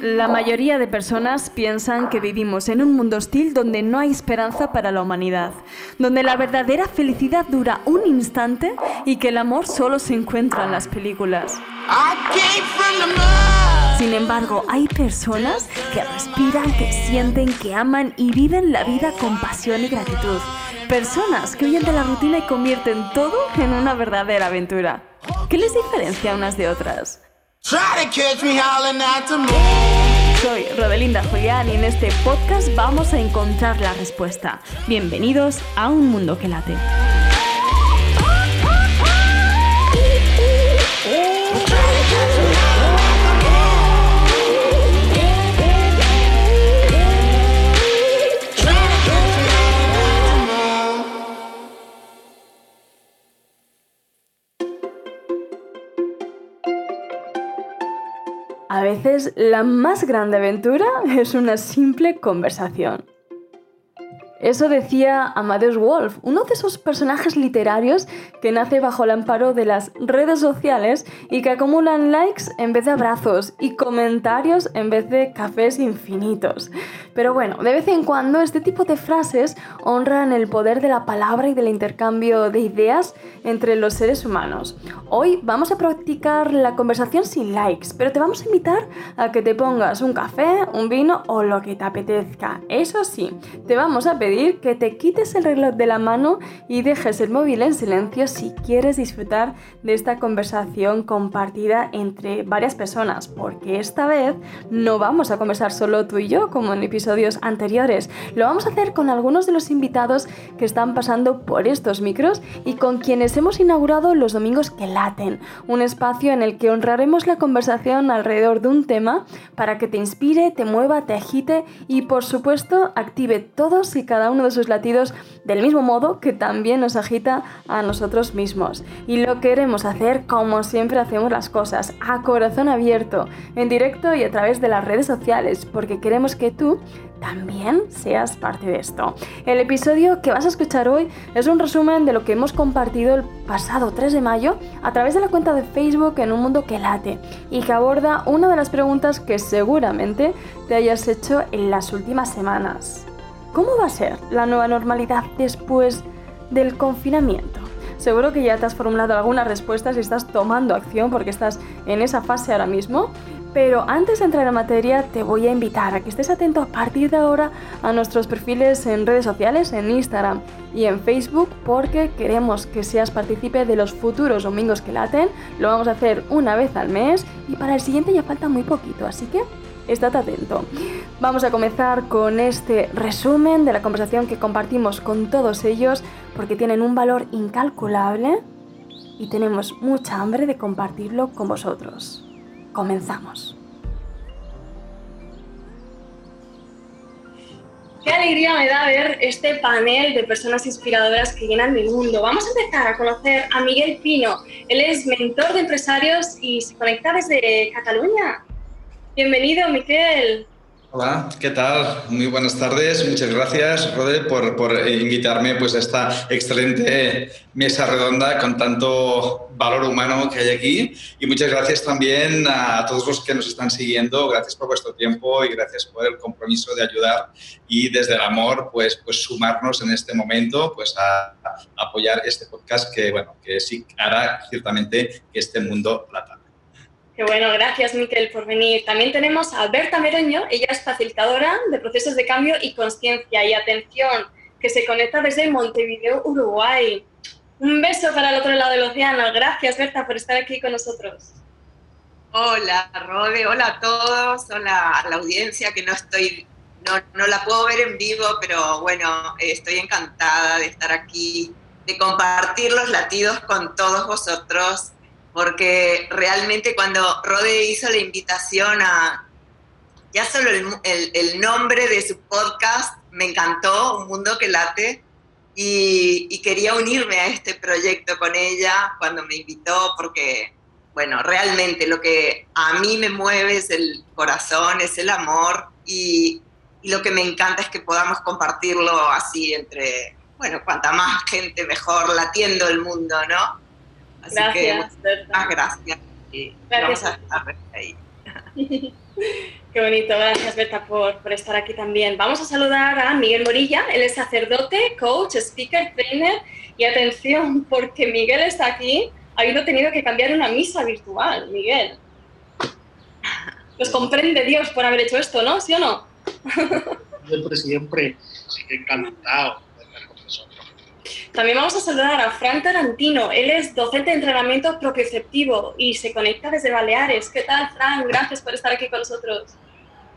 La mayoría de personas piensan que vivimos en un mundo hostil donde no hay esperanza para la humanidad, donde la verdadera felicidad dura un instante y que el amor solo se encuentra en las películas. Sin embargo, hay personas que respiran, que sienten, que aman y viven la vida con pasión y gratitud. Personas que huyen de la rutina y convierten todo en una verdadera aventura. ¿Qué les diferencia unas de otras? Soy Rodelinda Julián y en este podcast vamos a encontrar la respuesta. Bienvenidos a un mundo que late. Veces la más grande aventura es una simple conversación. Eso decía Amadeus Wolf, uno de esos personajes literarios que nace bajo el amparo de las redes sociales y que acumulan likes en vez de abrazos y comentarios en vez de cafés infinitos. Pero bueno, de vez en cuando este tipo de frases honran el poder de la palabra y del intercambio de ideas entre los seres humanos. Hoy vamos a practicar la conversación sin likes, pero te vamos a invitar a que te pongas un café, un vino o lo que te apetezca. Eso sí, te vamos a pedir que te quites el reloj de la mano y dejes el móvil en silencio si quieres disfrutar de esta conversación compartida entre varias personas, porque esta vez no vamos a conversar solo tú y yo como en episodios anteriores, lo vamos a hacer con algunos de los invitados que están pasando por estos micros y con quienes hemos inaugurado los domingos que laten, un espacio en el que honraremos la conversación alrededor de un tema para que te inspire, te mueva, te agite y por supuesto active todos y cada cada uno de sus latidos del mismo modo que también nos agita a nosotros mismos. Y lo queremos hacer como siempre hacemos las cosas, a corazón abierto, en directo y a través de las redes sociales, porque queremos que tú también seas parte de esto. El episodio que vas a escuchar hoy es un resumen de lo que hemos compartido el pasado 3 de mayo a través de la cuenta de Facebook en un mundo que late y que aborda una de las preguntas que seguramente te hayas hecho en las últimas semanas. ¿Cómo va a ser la nueva normalidad después del confinamiento? Seguro que ya te has formulado algunas respuestas y estás tomando acción porque estás en esa fase ahora mismo. Pero antes de entrar en materia, te voy a invitar a que estés atento a partir de ahora a nuestros perfiles en redes sociales, en Instagram y en Facebook, porque queremos que seas partícipe de los futuros domingos que laten. Lo vamos a hacer una vez al mes y para el siguiente ya falta muy poquito, así que Estad atento. Vamos a comenzar con este resumen de la conversación que compartimos con todos ellos porque tienen un valor incalculable y tenemos mucha hambre de compartirlo con vosotros. Comenzamos. Qué alegría me da ver este panel de personas inspiradoras que llenan el mundo. Vamos a empezar a conocer a Miguel Pino. Él es mentor de empresarios y se conecta desde Cataluña. Bienvenido, Miquel. Hola, ¿qué tal? Muy buenas tardes. Muchas gracias, Rode, por, por, invitarme pues, a esta excelente mesa redonda con tanto valor humano que hay aquí. Y muchas gracias también a todos los que nos están siguiendo. Gracias por vuestro tiempo y gracias por el compromiso de ayudar y desde el amor, pues, pues sumarnos en este momento pues, a, apoyar este podcast que, bueno, que sí hará ciertamente que este mundo lata. Qué bueno, gracias Miquel por venir. También tenemos a Berta Meroño, ella es facilitadora de procesos de cambio y conciencia y atención, que se conecta desde Montevideo, Uruguay. Un beso para el otro lado del océano. Gracias Berta por estar aquí con nosotros. Hola Rode, hola a todos, hola a la audiencia que no estoy, no, no la puedo ver en vivo, pero bueno, estoy encantada de estar aquí, de compartir los latidos con todos vosotros porque realmente cuando Rode hizo la invitación a, ya solo el, nombre de su podcast me encantó, Un Mundo que Late, y, quería unirme a este proyecto con ella cuando me invitó, porque, bueno, realmente lo que a mí me mueve es el corazón, es el amor, y, y lo que me encanta es que podamos compartirlo así entre, bueno, cuanta más gente mejor latiendo el mundo, ¿no? Gracias, que, gracias. Y gracias. Vamos a estar ahí. Qué bonito, gracias Berta por, por, estar aquí también. Vamos a saludar a Miguel Morilla, él es sacerdote, coach, speaker, trainer y atención, porque Miguel está aquí, habiendo tenido que cambiar una misa virtual, Miguel. Nos comprende Dios por haber hecho esto, ¿no? ¿Sí o no? Siempre, siempre, encantado también vamos a saludar a Frank Tarantino. Él es docente de entrenamiento propioceptivo y se conecta desde Baleares. ¿Qué tal, Frank? Gracias por estar aquí con nosotros.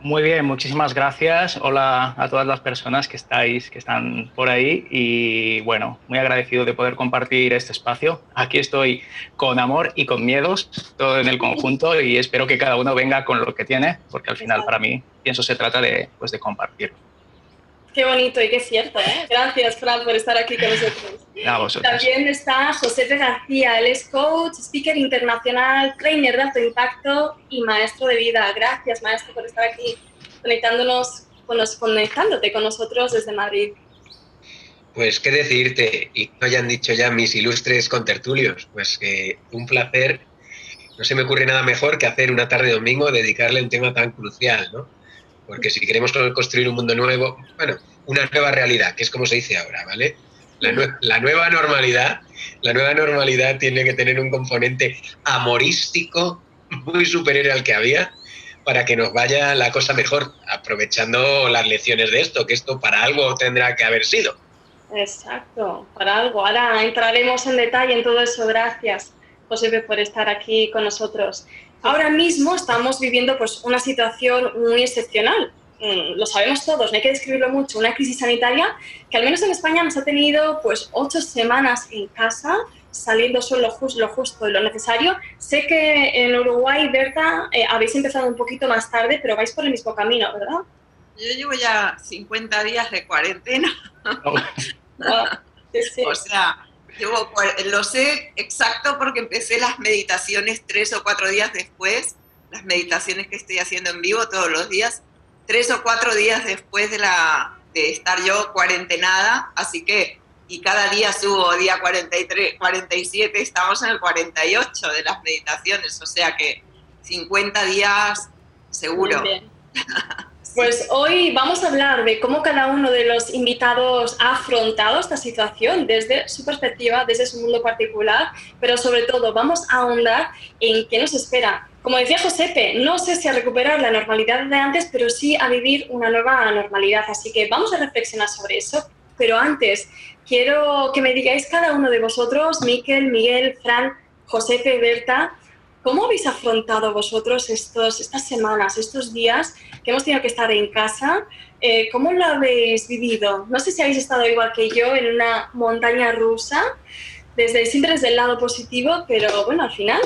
Muy bien, muchísimas gracias. Hola a todas las personas que estáis, que están por ahí y bueno, muy agradecido de poder compartir este espacio. Aquí estoy con amor y con miedos, todo en el conjunto y espero que cada uno venga con lo que tiene, porque al final para mí pienso se trata de, pues, de compartirlo. Qué bonito y qué cierto, ¿eh? Gracias, Fran, por estar aquí con nosotros. También está José García, él es coach, speaker internacional, trainer de alto impacto y maestro de vida. Gracias, maestro, por estar aquí conectándonos, con conectándote con nosotros desde Madrid. Pues qué decirte, y no hayan dicho ya mis ilustres contertulios, pues que un placer, no se me ocurre nada mejor que hacer una tarde de domingo dedicarle a un tema tan crucial, ¿no? Porque si queremos construir un mundo nuevo, bueno, una nueva realidad, que es como se dice ahora, ¿vale? La, nueva normalidad, la nueva normalidad tiene que tener un componente amorístico muy superior al que había para que nos vaya la cosa mejor, aprovechando las lecciones de esto, que esto para algo tendrá que haber sido. Exacto, para algo. Ahora entraremos en detalle en todo eso. Gracias, José, por estar aquí con nosotros. Ahora mismo estamos viviendo pues, una situación muy excepcional. Mm, lo sabemos todos, no hay que describirlo mucho, una crisis sanitaria que al menos en España nos ha tenido pues ocho semanas en casa, saliendo solo lo justo y lo necesario. Sé que en Uruguay, Berta, eh, habéis empezado un poquito más tarde, pero vais por el mismo camino, ¿verdad? Yo llevo ya 50 días de cuarentena. Ah, o sea, lo sé exacto porque empecé las meditaciones tres o cuatro días después, las meditaciones que estoy haciendo en vivo todos los días, tres o cuatro días después de, la, de estar yo cuarentenada, así que, y cada día subo, día 43, 47, estamos en el 48 de las meditaciones, o sea que 50 días seguro. Pues hoy vamos a hablar de cómo cada uno de los invitados ha afrontado esta situación desde su perspectiva, desde su mundo particular, pero sobre todo vamos a ahondar en qué nos espera. Como decía Josepe, no sé si a recuperar la normalidad de antes, pero sí a vivir una nueva normalidad. Así que vamos a reflexionar sobre eso. Pero antes, quiero que me digáis cada uno de vosotros, Miquel, Miguel, Fran, Josepe, Berta, ¿Cómo habéis afrontado vosotros estos, estas semanas, estos días que hemos tenido que estar en casa? Eh, ¿Cómo lo habéis vivido? No sé si habéis estado igual que yo en una montaña rusa, desde, siempre desde el lado positivo, pero bueno, al final,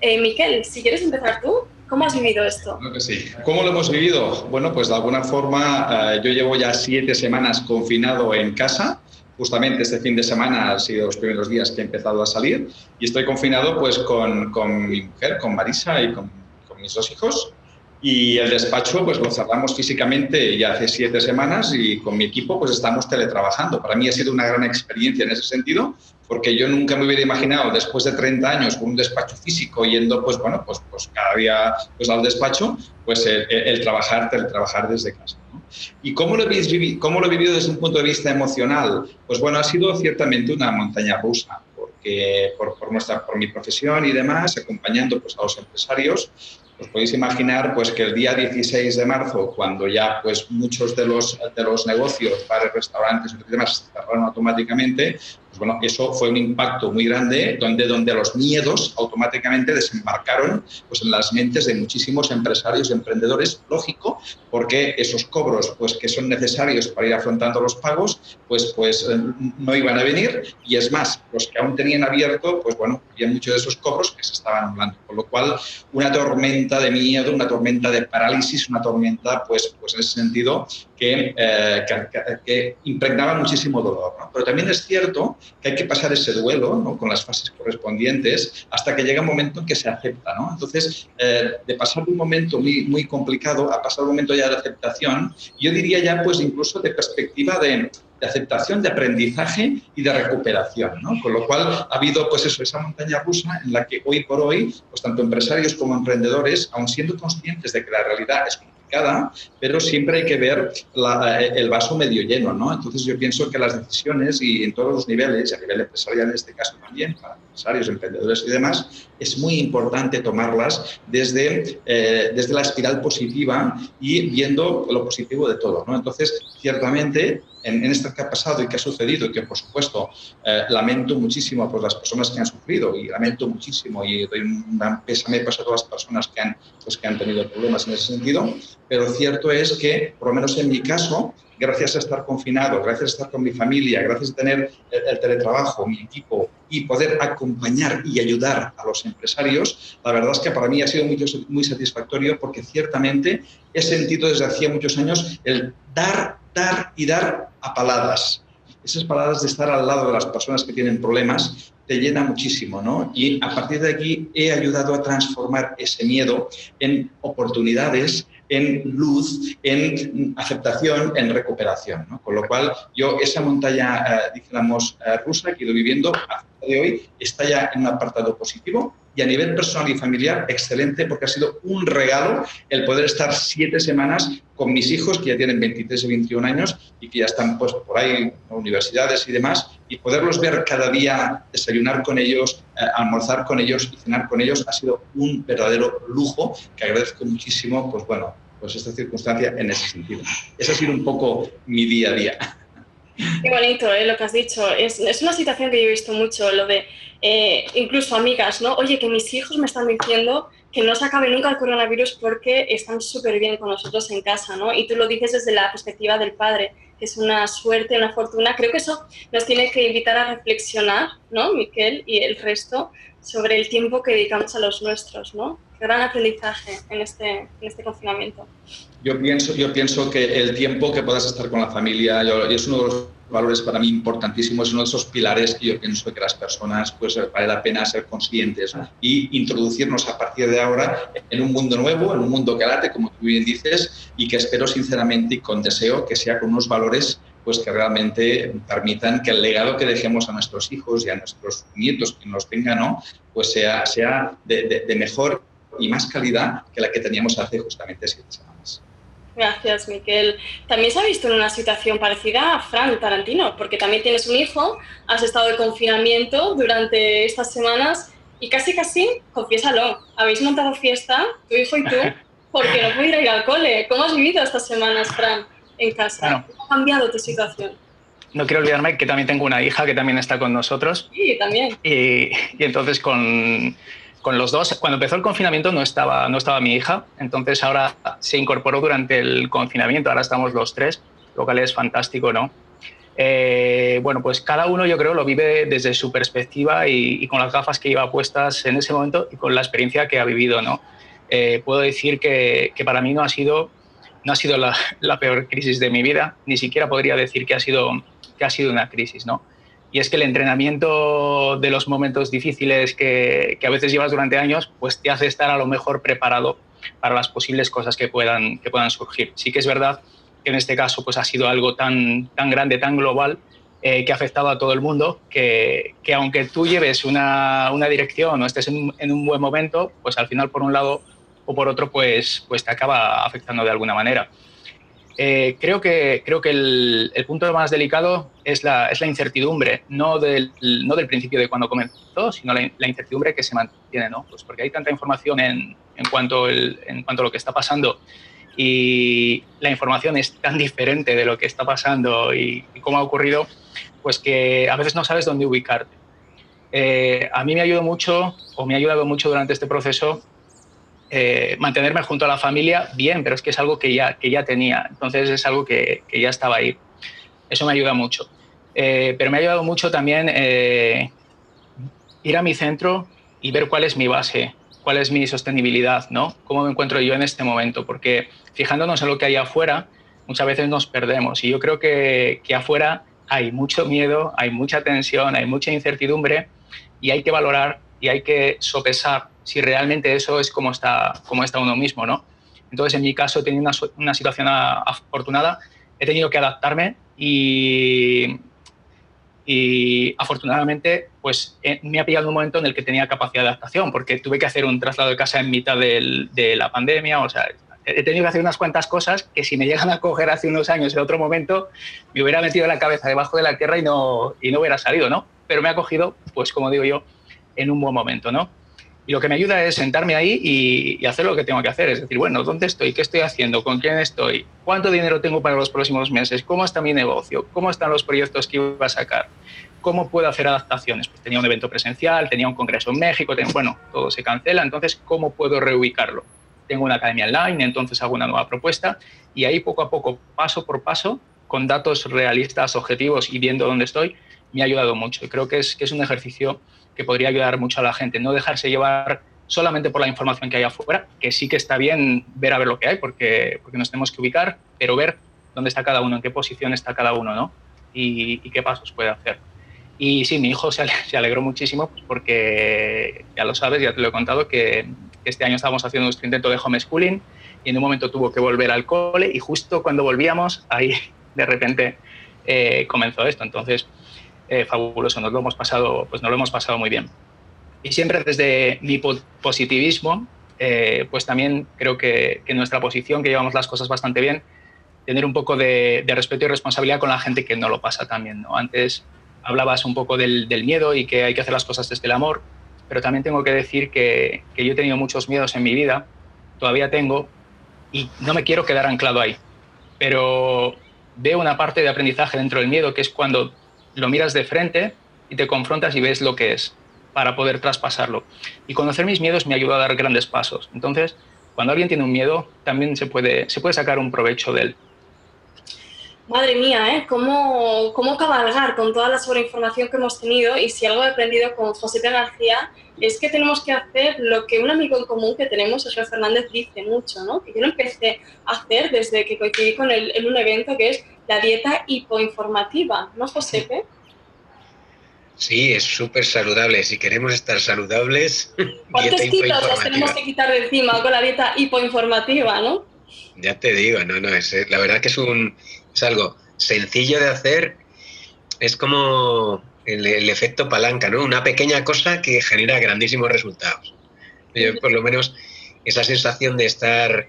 eh, Miquel, si quieres empezar tú. ¿Cómo has vivido esto? que sí. ¿Cómo lo hemos vivido? Bueno, pues de alguna forma eh, yo llevo ya siete semanas confinado en casa justamente este fin de semana han sido los primeros días que he empezado a salir y estoy confinado pues con, con mi mujer, con Marisa y con, con, mis dos hijos. Y el despacho pues lo cerramos físicamente ya hace siete semanas y con mi equipo pues estamos teletrabajando. Para mí ha sido una gran experiencia en ese sentido porque yo nunca me hubiera imaginado después de 30 años con un despacho físico yendo pues bueno pues, pues cada día pues al despacho pues el, el trabajar teletrabajar desde casa. ¿Y cómo lo, habéis cómo lo he vivido desde un punto de vista emocional? Pues bueno, ha sido ciertamente una montaña rusa, porque por, por, nuestra, por mi profesión y demás, acompañando pues, a los empresarios, os podéis imaginar pues, que el día 16 de marzo, cuando ya pues, muchos de los, de los negocios, bares, restaurantes y demás cerraron automáticamente, pues, bueno, eso fue un impacto muy grande donde, donde los miedos automáticamente desembarcaron pues, en las mentes de muchísimos empresarios y emprendedores, lógico, porque esos cobros pues, que son necesarios para ir afrontando los pagos, pues, pues eh, no iban a venir. Y es más, los que aún tenían abierto, pues bueno, había muchos de esos cobros que se estaban hablando, con lo cual una tormenta de miedo, una tormenta de parálisis, una tormenta, pues, pues en ese sentido, que, que, impregnaba muchísimo dolor. Pero también es cierto que hay que pasar ese duelo con las fases correspondientes hasta que llega un momento en que se acepta. Entonces, de pasar un momento muy, muy complicado a pasar un momento ya de aceptación, yo diría ya pues incluso de perspectiva de, de aceptación, de aprendizaje y de recuperación, ¿no? Con lo cual ha habido, pues eso, esa montaña rusa en la que hoy por hoy, pues tanto empresarios como emprendedores, aun siendo conscientes de que la realidad es complicada, pero siempre hay que ver el vaso medio lleno, ¿no? Entonces yo pienso que las decisiones y en todos los niveles, a nivel empresarial en este caso también, para empresarios, emprendedores y demás, es muy importante tomarlas desde, eh, desde la espiral positiva y viendo lo positivo de todo, ¿no? Entonces, ciertamente, en, esto que ha pasado y que ha sucedido y que, por supuesto, eh, lamento muchísimo por las personas que han sufrido y lamento muchísimo y doy un gran pésame para todas las personas que han, pues, que han tenido problemas en ese sentido, pero cierto es que, por lo menos en mi caso, gracias a estar confinado, gracias a estar con mi familia, gracias a tener el, teletrabajo, mi equipo y poder acompañar y ayudar a los empresarios, la verdad es que para mí ha sido muy, satisfactorio porque ciertamente he sentido desde hacía muchos años el dar, dar y dar a paladas. Esas paladas de estar al lado de las personas que tienen problemas te llena muchísimo, ¿no? Y a partir de aquí he ayudado a transformar ese miedo en oportunidades, en luz, en aceptación, en recuperación. ¿no? Con lo cual, yo esa montaña, eh, dijéramos, eh, rusa que he ido viviendo hasta de hoy está ya en un apartado positivo y a nivel personal y familiar excelente porque ha sido un regalo el poder estar siete semanas con mis hijos que ya tienen 23 y 21 años y que ya están pues por ahí en universidades y demás y poderlos ver cada día, desayunar con ellos, eh, almorzar con ellos y cenar con ellos ha sido un verdadero lujo que agradezco muchísimo pues bueno, pues esta circunstancia en ese sentido. Ese ha sido un poco mi día a día. Qué bonito ¿eh? lo que has dicho. Es, una situación que yo he visto mucho, lo de eh, incluso amigas, ¿no? Oye, que mis hijos me están diciendo que no se acabe nunca el coronavirus porque están súper bien con nosotros en casa, ¿no? Y tú lo dices desde la perspectiva del padre, que es una suerte, una fortuna. Creo que eso nos tiene que invitar a reflexionar, ¿no, Miquel y el resto, sobre el tiempo que dedicamos a los nuestros, ¿no? Gran aprendizaje en este, en este confinamiento. Yo pienso, yo pienso que el tiempo que puedas estar con la familia es uno de los valores para mí importantísimos, es uno de esos pilares que yo pienso que las personas pues vale la pena ser conscientes y introducirnos a partir de ahora en un mundo nuevo, en un mundo que late, como tú bien dices, y que espero sinceramente y con deseo que sea con unos valores pues que realmente permitan que el legado que dejemos a nuestros hijos y a nuestros nietos, que nos tengan, ¿no? pues sea, sea de, de mejor y más calidad que la que teníamos hace justamente siete semanas. Gracias, Miquel. También se ha visto en una situación parecida a Fran Tarantino, porque también tienes un hijo, has estado de confinamiento durante estas semanas y casi, casi, confiésalo, habéis montado fiesta, tu hijo y tú, porque no puedes ir al cole. ¿Cómo has vivido estas semanas, Fran, en casa? ¿Cómo ha cambiado tu situación? no quiero olvidarme que también tengo una hija que también está con nosotros. Sí, también. Y, y entonces con, con los dos, cuando empezó el confinamiento no estaba, no estaba mi hija, entonces ahora se incorporó durante el confinamiento, ahora estamos los tres, lo cual es fantástico, ¿no? Eh, bueno, pues cada uno yo creo lo vive desde su perspectiva y, con las gafas que iba puestas en ese momento y con la experiencia que ha vivido, ¿no? Eh, puedo decir que, que, para mí no ha sido, no ha sido la, la, peor crisis de mi vida, ni siquiera podría decir que ha sido, que ha sido una crisis, ¿no? Y es que el entrenamiento de los momentos difíciles que, a veces llevas durante años, pues te hace estar a lo mejor preparado para las posibles cosas que puedan, que puedan surgir. Sí que es verdad que en este caso pues ha sido algo tan, tan grande, tan global, eh, que ha afectado a todo el mundo, que, que aunque tú lleves una, una, dirección o estés en, en, un buen momento, pues al final por un lado o por otro pues, pues te acaba afectando de alguna manera. Eh, creo que, creo que el, el, punto más delicado es la, es la incertidumbre, no del, no del principio de cuando comenzó, sino la, la, incertidumbre que se mantiene, ¿no? Pues porque hay tanta información en, en, cuanto el, en cuanto a lo que está pasando y la información es tan diferente de lo que está pasando y, y cómo ha ocurrido, pues que a veces no sabes dónde ubicarte. Eh, a mí me ayudó mucho, o me ha ayudado mucho durante este proceso, eh, mantenerme junto a la familia, bien, pero es que es algo que ya, que ya tenía, entonces es algo que, que ya estaba ahí. Eso me ayuda mucho. Eh, pero me ha ayudado mucho también eh, ir a mi centro y ver cuál es mi base, cuál es mi sostenibilidad, ¿no? Cómo me encuentro yo en este momento, porque fijándonos en lo que hay afuera, muchas veces nos perdemos. Y yo creo que, que afuera hay mucho miedo, hay mucha tensión, hay mucha incertidumbre y hay que valorar y hay que sopesar si realmente eso es como está, como está uno mismo, ¿no? Entonces, en mi caso, he tenido una, una situación afortunada, he tenido que adaptarme y, y afortunadamente pues eh, me ha pillado un momento en el que tenía capacidad de adaptación porque tuve que hacer un traslado de casa en mitad de la pandemia, o sea, he tenido que hacer unas cuantas cosas que si me llegan a coger hace unos años en otro momento me hubiera metido la cabeza debajo de la tierra y no, y no hubiera salido, ¿no? Pero me ha cogido, pues como digo yo, en un buen momento, ¿no? Y lo que me ayuda es sentarme ahí y, hacer lo que tengo que hacer. Es decir, bueno, ¿dónde estoy? ¿Qué estoy haciendo? ¿Con quién estoy? ¿Cuánto dinero tengo para los próximos meses? ¿Cómo está mi negocio? ¿Cómo están los proyectos que iba a sacar? ¿Cómo puedo hacer adaptaciones? Pues tenía un evento presencial, tenía un congreso en México, bueno, todo se cancela, entonces, ¿cómo puedo reubicarlo? Tengo una academia online, entonces hago una nueva propuesta y ahí poco a poco, paso por paso, con datos realistas, objetivos y viendo dónde estoy, me ha ayudado mucho. Y creo que es, que es un ejercicio que podría ayudar mucho a la gente. No dejarse llevar solamente por la información que hay afuera, que sí que está bien ver a ver lo que hay, porque, porque nos tenemos que ubicar, pero ver dónde está cada uno, en qué posición está cada uno, ¿no? Y, qué pasos puede hacer. Y sí, mi hijo se, alegró muchísimo pues, porque, ya lo sabes, ya te lo he contado, que este año estábamos haciendo nuestro intento de homeschooling y en un momento tuvo que volver al cole y justo cuando volvíamos, ahí de repente eh, comenzó esto. Entonces, eh, fabuloso, nos lo hemos pasado, pues nos lo hemos pasado muy bien. Y siempre desde mi positivismo, eh, pues también creo que, nuestra posición, que llevamos las cosas bastante bien, tener un poco de, respeto y responsabilidad con la gente que no lo pasa también. ¿no? Antes hablabas un poco del, del, miedo y que hay que hacer las cosas desde el amor, pero también tengo que decir que, que yo he tenido muchos miedos en mi vida, todavía tengo, y no me quiero quedar anclado ahí. Pero veo una parte de aprendizaje dentro del miedo que es cuando lo miras de frente y te confrontas y ves lo que es para poder traspasarlo. Y conocer mis miedos me ayuda a dar grandes pasos. Entonces, cuando alguien tiene un miedo, también se puede, se puede sacar un provecho de él. Madre mía, ¿eh? ¿Cómo, ¿Cómo cabalgar con toda la sobreinformación que hemos tenido? Y si algo he aprendido con José P. García es que tenemos que hacer lo que un amigo en común que tenemos, José Fernández, dice mucho, ¿no? Que yo lo empecé a hacer desde que coincidí con él en un evento que es la dieta hipoinformativa, ¿no, Josepe? Sí, es súper saludable. Si queremos estar saludables, ¿cuántos kilos nos tenemos que quitar de encima con la dieta hipoinformativa, no? Ya te digo, no, no, es, la verdad que es, un, es algo sencillo de hacer. Es como el, el, efecto palanca, ¿no? Una pequeña cosa que genera grandísimos resultados. Yo, por lo menos, esa sensación de estar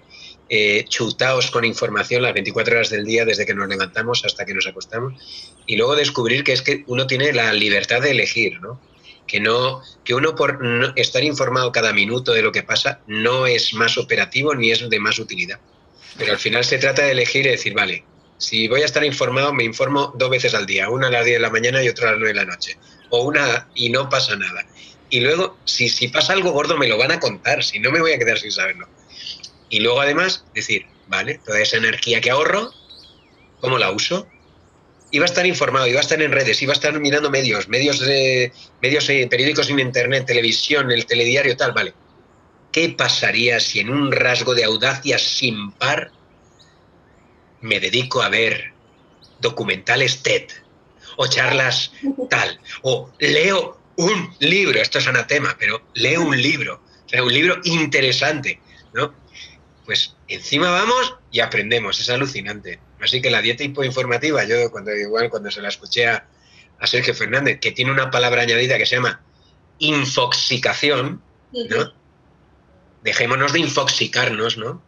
eh, chutaos con información las 24 horas del día desde que nos levantamos hasta que nos acostamos y luego descubrir que es que uno tiene la libertad de elegir, ¿no? Que, no, que uno por estar informado cada minuto de lo que pasa no es más operativo ni es de más utilidad. Pero al final se trata de elegir y decir, vale, si voy a estar informado, me informo dos veces al día, una a las 10 de la mañana y otra a las 9 de la noche. O una y no pasa nada. Y luego, si, si pasa algo gordo, me lo van a contar, si no me voy a quedar sin saberlo. Y luego además decir, vale, toda esa energía que ahorro, ¿cómo la uso? Iba a estar informado, iba a estar en redes, iba a estar mirando medios, medios medios periódicos en internet, televisión, el telediario, tal, vale. ¿Qué pasaría si en un rasgo de audacia sin par me dedico a ver documentales TED o charlas tal o leo un libro, esto es anatema, pero leo un libro, o sea, un libro interesante, ¿no? Pues encima vamos y aprendemos, es alucinante. Así que la dieta hipoinformativa, yo cuando igual cuando se la escuché a, Sergio Fernández, que tiene una palabra añadida que se llama infoxicación, ¿no? Dejémonos de infoxicarnos, ¿no?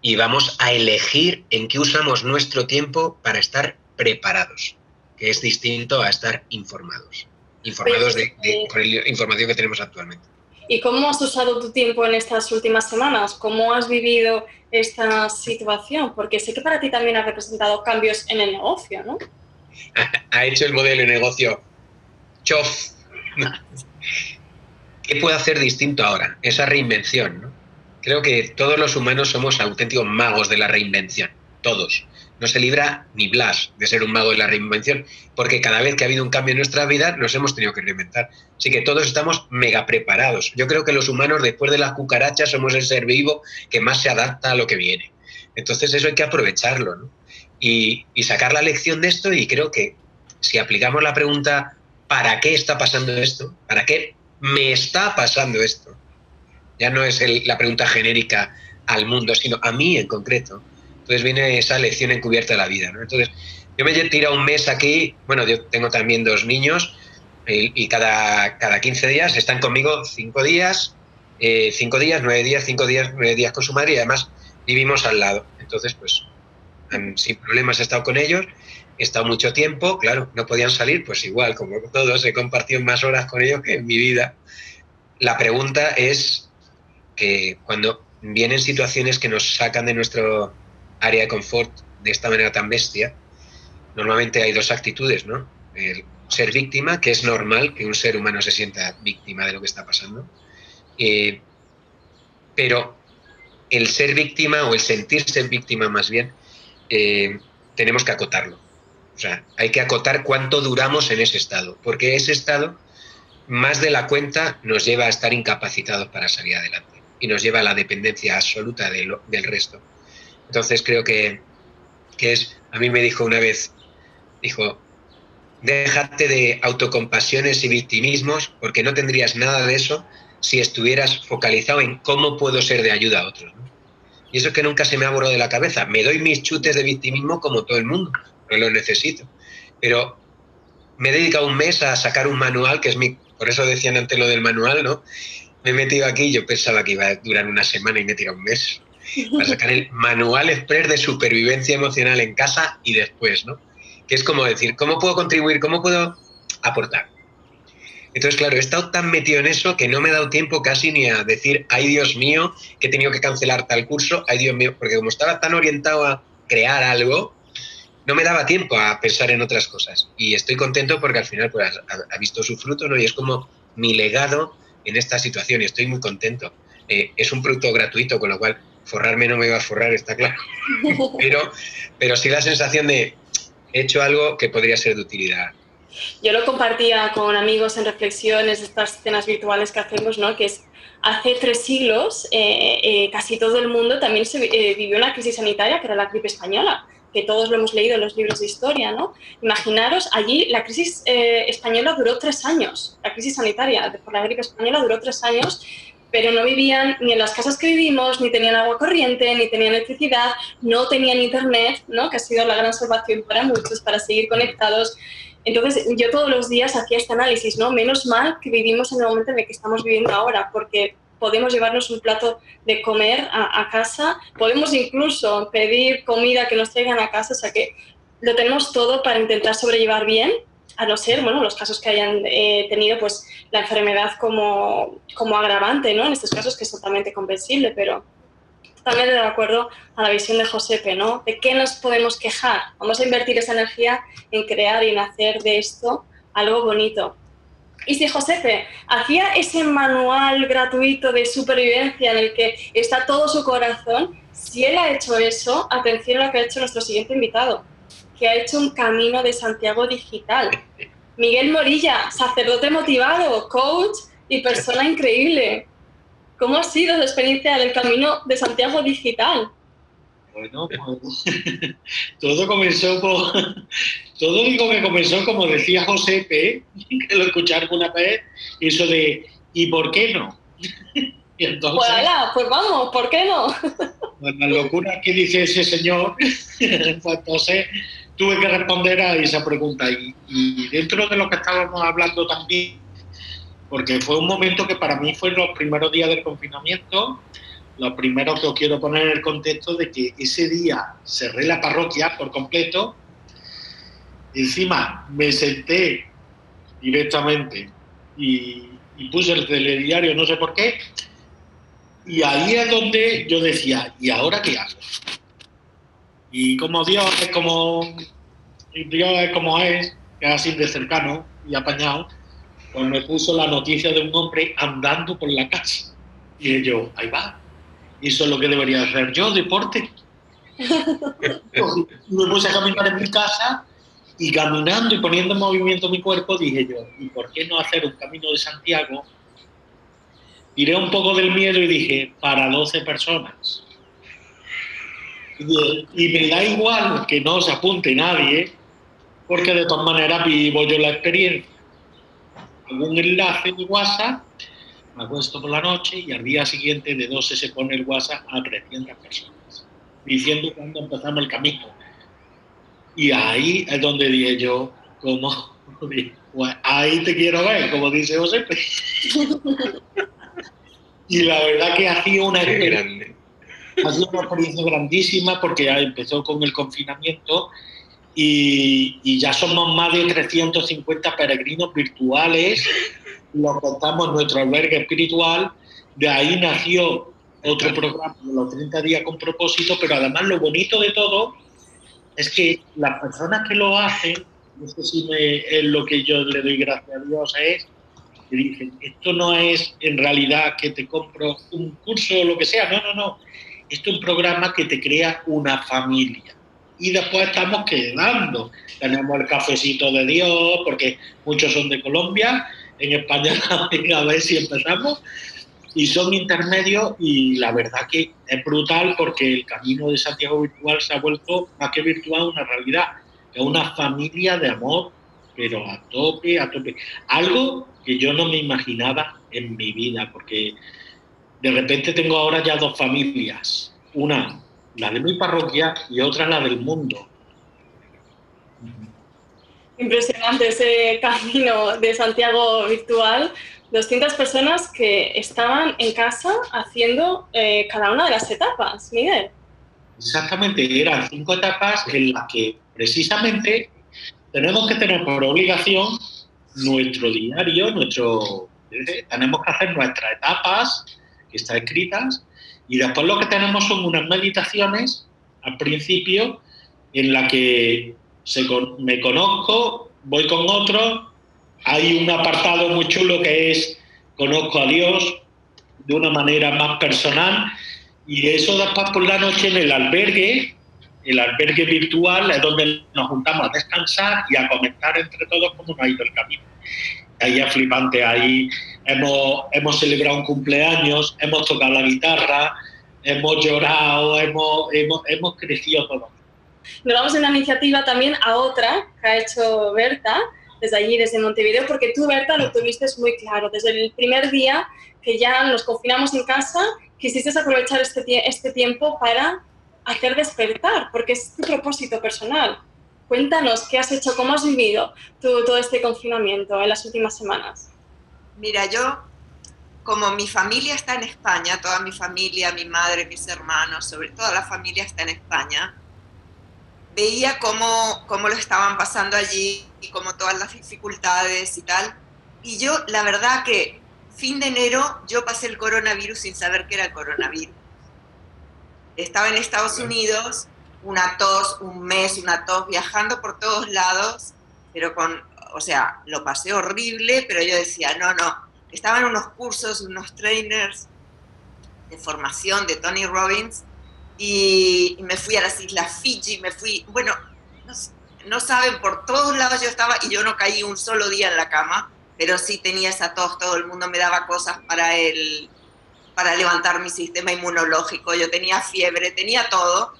Y vamos a elegir en qué usamos nuestro tiempo para estar preparados, que es distinto a estar informados. Informados de, de, con la información que tenemos actualmente. ¿Y cómo has usado tu tiempo en estas últimas semanas? ¿Cómo has vivido esta situación? Porque sé que para ti también ha representado cambios en el negocio, ¿no? Ha hecho el modelo de negocio chof. ¿Qué puedo hacer distinto ahora? Esa reinvención, ¿no? Creo que todos los humanos somos auténticos magos de la reinvención, todos no se libra ni Blas de ser un mago de la reinvención, porque cada vez que ha habido un cambio en nuestra vida nos hemos tenido que reinventar. Así que todos estamos mega preparados. Yo creo que los humanos, después de las cucarachas, somos el ser vivo que más se adapta a lo que viene. Entonces eso hay que aprovecharlo. ¿no? y, sacar la lección de esto y creo que si aplicamos la pregunta ¿para qué está pasando esto? ¿Para qué me está pasando esto? Ya no es la pregunta genérica al mundo, sino a mí en concreto. Entonces viene esa lección encubierta de la vida. Entonces, yo me he tirado un mes aquí, bueno, yo tengo también dos niños y, cada, cada 15 días están conmigo cinco días, eh, cinco días, nueve días, cinco días, nueve días con su madre y además vivimos al lado. Entonces, pues sin problemas he estado con ellos, he estado mucho tiempo, claro, no podían salir, pues igual, como todos, he compartido más horas con ellos que en mi vida. La pregunta es que cuando vienen situaciones que nos sacan de nuestro área de confort de esta manera tan bestia, normalmente hay dos actitudes, ¿no? Ser víctima, que es normal que un ser humano se sienta víctima de lo que está pasando, eh, pero el ser víctima o el sentirse víctima más bien, eh, tenemos que acotarlo. O sea, hay que acotar cuánto duramos en ese estado, porque ese estado, más de la cuenta, nos lleva a estar incapacitados para salir adelante y nos lleva a la dependencia absoluta del resto. Entonces creo que, que es, a mí me dijo una vez, dijo, déjate de autocompasiones y victimismos, porque no tendrías nada de eso si estuvieras focalizado en cómo puedo ser de ayuda a otros. Y eso es que nunca se me ha borrado de la cabeza. Me doy mis chutes de victimismo como todo el mundo, no lo necesito. Pero me he dedicado un mes a sacar un manual, que es mi, por eso decían antes lo del manual, ¿no? Me he metido aquí, yo pensaba que iba a durar una semana y me he tirado un mes para sacar el manual express de supervivencia emocional en casa y después, ¿no? Que es como decir, ¿cómo puedo contribuir? ¿Cómo puedo aportar? Entonces, claro, he estado tan metido en eso que no me he dado tiempo casi ni a decir, ay Dios mío, que he tenido que cancelar tal curso, ay Dios mío, porque como estaba tan orientado a crear algo, no me daba tiempo a pensar en otras cosas. Y estoy contento porque al final pues, ha, visto su fruto, ¿no? Y es como mi legado en esta situación y estoy muy contento. Eh, es un producto gratuito, con lo cual forrarme no me va a forrar, está claro. pero, pero sí la sensación de he hecho algo que podría ser de utilidad yo lo compartía con amigos en reflexiones, estas cenas virtuales que hacemos, ¿no? que es hace tres siglos eh, eh, casi todo el mundo también se, eh, vivió una crisis sanitaria, que era la gripe española, que todos lo hemos leído en los libros de historia. ¿no? Imaginaros, allí la crisis española duró tres años, la crisis sanitaria por la gripe española duró tres años pero no vivían ni en las casas que vivimos, ni tenían agua corriente, ni tenían electricidad, no tenían internet, ¿no? que ha sido la gran salvación para muchos, para seguir conectados. Entonces, yo todos los días hacía este análisis, ¿no? Menos mal que vivimos en el momento en el que estamos viviendo ahora, porque podemos llevarnos un plato de comer a, casa, podemos incluso pedir comida que nos traigan a casa, o sea que lo tenemos todo para intentar sobrellevar bien, a no ser, bueno, los casos que hayan eh, tenido pues la enfermedad como, como agravante, ¿no? En estos casos que es totalmente comprensible, pero también de acuerdo a la visión de Josepe, ¿no? ¿De qué nos podemos quejar? Vamos a invertir esa energía en crear y en hacer de esto algo bonito. Y si Josepe hacía ese manual gratuito de supervivencia en el que está todo su corazón, si él ha hecho eso, atención a lo que ha hecho nuestro siguiente invitado, que ha hecho un camino de Santiago digital. Miguel Morilla, sacerdote motivado, coach y persona increíble. ¿Cómo ha sido la experiencia del camino de Santiago digital? Bueno, pues, todo comenzó por. Todo digo que comenzó, como decía José P., que lo escuché alguna vez, eso de ¿y por qué no? Y entonces, pues, pues vamos, ¿por qué no? Pues la locura que dice ese señor, pues entonces tuve que responder a esa pregunta. Y, y dentro de lo que estábamos hablando también, porque fue un momento que para mí fue los primeros días del confinamiento. Lo primero que os quiero poner en el contexto de que ese día cerré la parroquia por completo. Encima me senté directamente y, puse el telediario, no sé por qué. Y ahí es donde yo decía, ¿y ahora qué hago? Y como Dios es como Dios es como es, que es así de cercano y apañado, pues me puso la noticia de un hombre andando por la casa. Y yo, ahí va. Eso es lo que debería hacer yo, deporte. me puse a caminar en mi casa y caminando y poniendo en movimiento mi cuerpo dije yo, ¿y por qué no hacer un camino de Santiago? Tiré un poco del miedo y dije, para 12 personas. Y, me da igual que no se apunte nadie, porque de todas maneras vivo yo la experiencia. Algún enlace de WhatsApp, me acuesto por la noche y al día siguiente de 12 se pone el WhatsApp a 300 personas, diciendo cuándo empezamos el camino. Y ahí es donde dije yo, como, ahí te quiero ver, como dice José. y la verdad que ha sido una grande ha sido una experiencia grandísima porque ya empezó con el confinamiento y, ya somos más de 350 peregrinos virtuales, lo contamos nuestro albergue espiritual, de ahí nació otro programa de los 30 días con propósito, pero además lo bonito de todo es que las personas que lo hacen, no sé si es lo que yo le doy gracias a Dios, es que dicen, esto no es en realidad que te compro un curso o lo que sea, no, no, no, esto es un programa que te crea una familia. Y después estamos quedando. Tenemos el cafecito de Dios, porque muchos son de Colombia. En España a ver si empezamos. Y son intermedios y la verdad que es brutal porque el camino de Santiago Virtual se ha vuelto más que virtual una realidad. Es una familia de amor, pero a tope, a tope. Algo que yo no me imaginaba en mi vida, porque de repente tengo ahora ya dos familias, una la de mi parroquia y otra la del mundo. Impresionante ese camino de Santiago virtual. 200 personas que estaban en casa haciendo eh, cada una de las etapas, Miguel. Exactamente, eran cinco etapas en las que precisamente tenemos que tener por obligación nuestro diario, nuestro eh, tenemos que hacer nuestras etapas que escritas, y después lo que tenemos son unas meditaciones al principio en la que me conozco, voy con otro, hay un apartado muy chulo que es conozco a Dios de una manera más personal. Y eso después por la noche en el albergue, el albergue virtual es donde nos juntamos a descansar y a comentar entre todos cómo nos ha ido el camino. Ahí es flipante, ahí hemos, hemos celebrado un cumpleaños, hemos tocado la guitarra, hemos llorado, hemos, hemos, hemos crecido todos. Nos vamos en la iniciativa también a otra que ha hecho Berta, desde allí, desde Montevideo, porque tú, Berta, lo tuviste muy claro. Desde el primer día que ya nos confinamos en casa, quisiste aprovechar este, este tiempo para hacer despertar, porque es tu propósito personal. Cuéntanos qué has hecho, cómo has vivido todo este confinamiento en las últimas semanas. Mira, yo, como mi familia está en España, toda mi familia, mi madre, mis hermanos, sobre todo la familia está en España, veía cómo, cómo lo estaban pasando allí y cómo todas las dificultades y tal. Y yo, la verdad que fin de enero, yo pasé el coronavirus sin saber que era el coronavirus. Estaba en Estados Unidos, una tos, un mes, una tos, viajando por todos lados, pero con o sea, lo pasé horrible, pero yo decía, no, no, estaban unos cursos, unos trainers de formación de Tony Robbins y, me fui a las Islas Fiji, me fui, bueno, no, saben, por todos lados yo estaba y yo no caí un solo día en la cama, pero sí tenía esa tos, todo el mundo me daba cosas para el, para levantar mi sistema inmunológico, yo tenía fiebre, tenía todo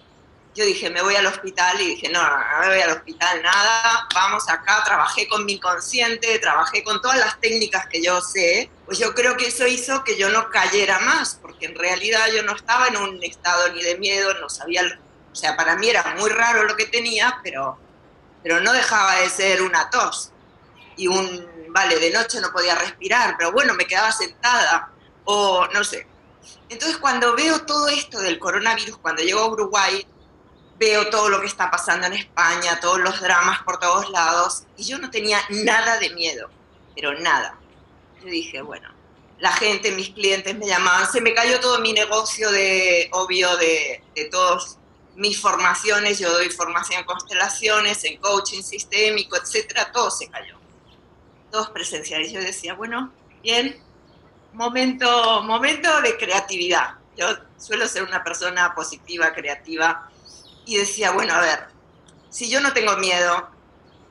yo dije, me voy al hospital y dije, no, no, me voy al hospital, nada, vamos acá, trabajé con mi inconsciente, trabajé con todas las técnicas que yo sé, pues yo creo que eso hizo que yo no cayera más, porque en realidad yo no estaba en un estado ni de miedo, no sabía, o sea, para mí era muy raro lo que tenía, pero, pero no dejaba de ser una tos y un, vale, de noche no podía respirar, pero bueno, me quedaba sentada o no sé. Entonces cuando veo todo esto del coronavirus, cuando llego a Uruguay, veo todo lo que está pasando en España, todos los dramas por todos lados, y yo no tenía nada de miedo, pero nada. Yo dije, bueno, la gente, mis clientes me llamaban, se me cayó todo mi negocio de, obvio, de, de todas mis formaciones, yo doy formación en constelaciones, en coaching sistémico, etcétera, todo se cayó. Todos presenciales. Yo decía, bueno, bien, momento, momento de creatividad. Yo suelo ser una persona positiva, creativa, y decía, bueno, a ver, si yo no tengo miedo,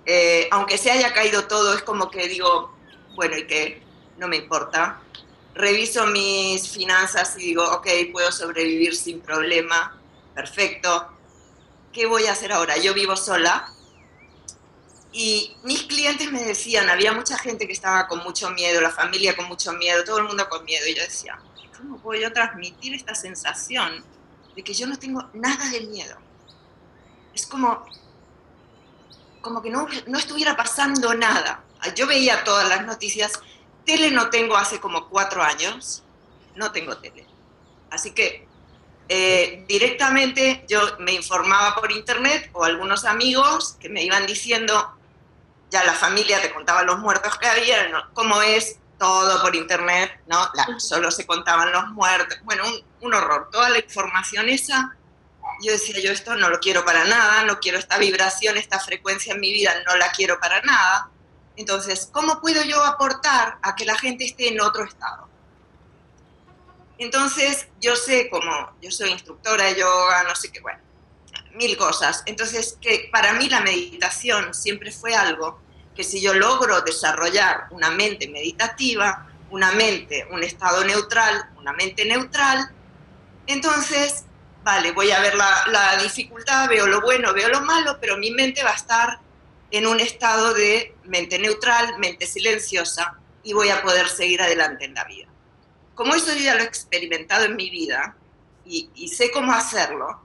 eh, aunque se haya caído todo, es como que digo, bueno, y que no me importa. Reviso mis finanzas y digo, ok, puedo sobrevivir sin problema, perfecto. ¿qué voy a hacer ahora? Yo vivo sola y mis clientes me decían, había mucha gente que estaba con mucho miedo, la familia con mucho miedo, todo el mundo con miedo. Y yo decía, ¿cómo puedo yo transmitir esta sensación de que yo no tengo nada de miedo? Es como, como que no, no estuviera pasando nada. Yo veía todas las noticias. Tele no tengo hace como cuatro años. No tengo tele. Así que eh, directamente yo me informaba por internet o algunos amigos que me iban diciendo, ya la familia te contaba los muertos que había, ¿no? como es todo por internet, ¿no? solo se contaban los muertos, bueno, un, un, horror, toda la información esa, yo decía, yo esto no lo quiero para nada, no quiero esta vibración, esta frecuencia en mi vida, no la quiero para nada. Entonces, ¿cómo puedo yo aportar a que la gente esté en otro estado? Entonces, yo sé como, yo soy instructora de yoga, no sé qué, bueno, mil cosas. Entonces, que para mí la meditación siempre fue algo que si yo logro desarrollar una mente meditativa, una mente, un estado neutral, una mente neutral, entonces, vale, voy a ver la, la dificultad, veo lo bueno, veo lo malo, pero mi mente va a estar en un estado de mente neutral, mente silenciosa, y voy a poder seguir adelante en la vida como eso yo ya lo he experimentado en mi vida y, sé cómo hacerlo,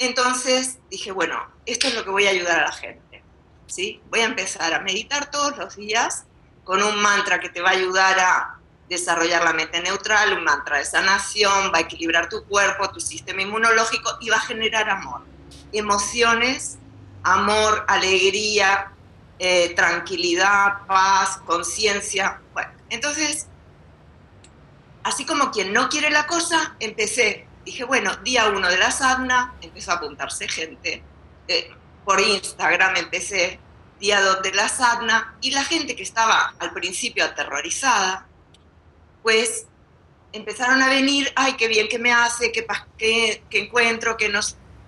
entonces dije, bueno, esto es lo que voy a ayudar a la gente. ¿sí? Voy a empezar a meditar todos los días con un mantra que te va a ayudar a desarrollar la mente neutral, un mantra de sanación, va a equilibrar tu cuerpo, tu sistema inmunológico y va a generar amor, emociones, amor, alegría, eh, tranquilidad, paz, conciencia. Bueno, entonces así como quien no quiere la cosa, empecé, dije, bueno, día uno de la sadhana, empezó a apuntarse gente, eh, por Instagram empecé, día dos de la sadhana, y la gente que estaba al principio aterrorizada, pues empezaron a venir, ay, qué bien que me hace, qué, qué, encuentro, que no,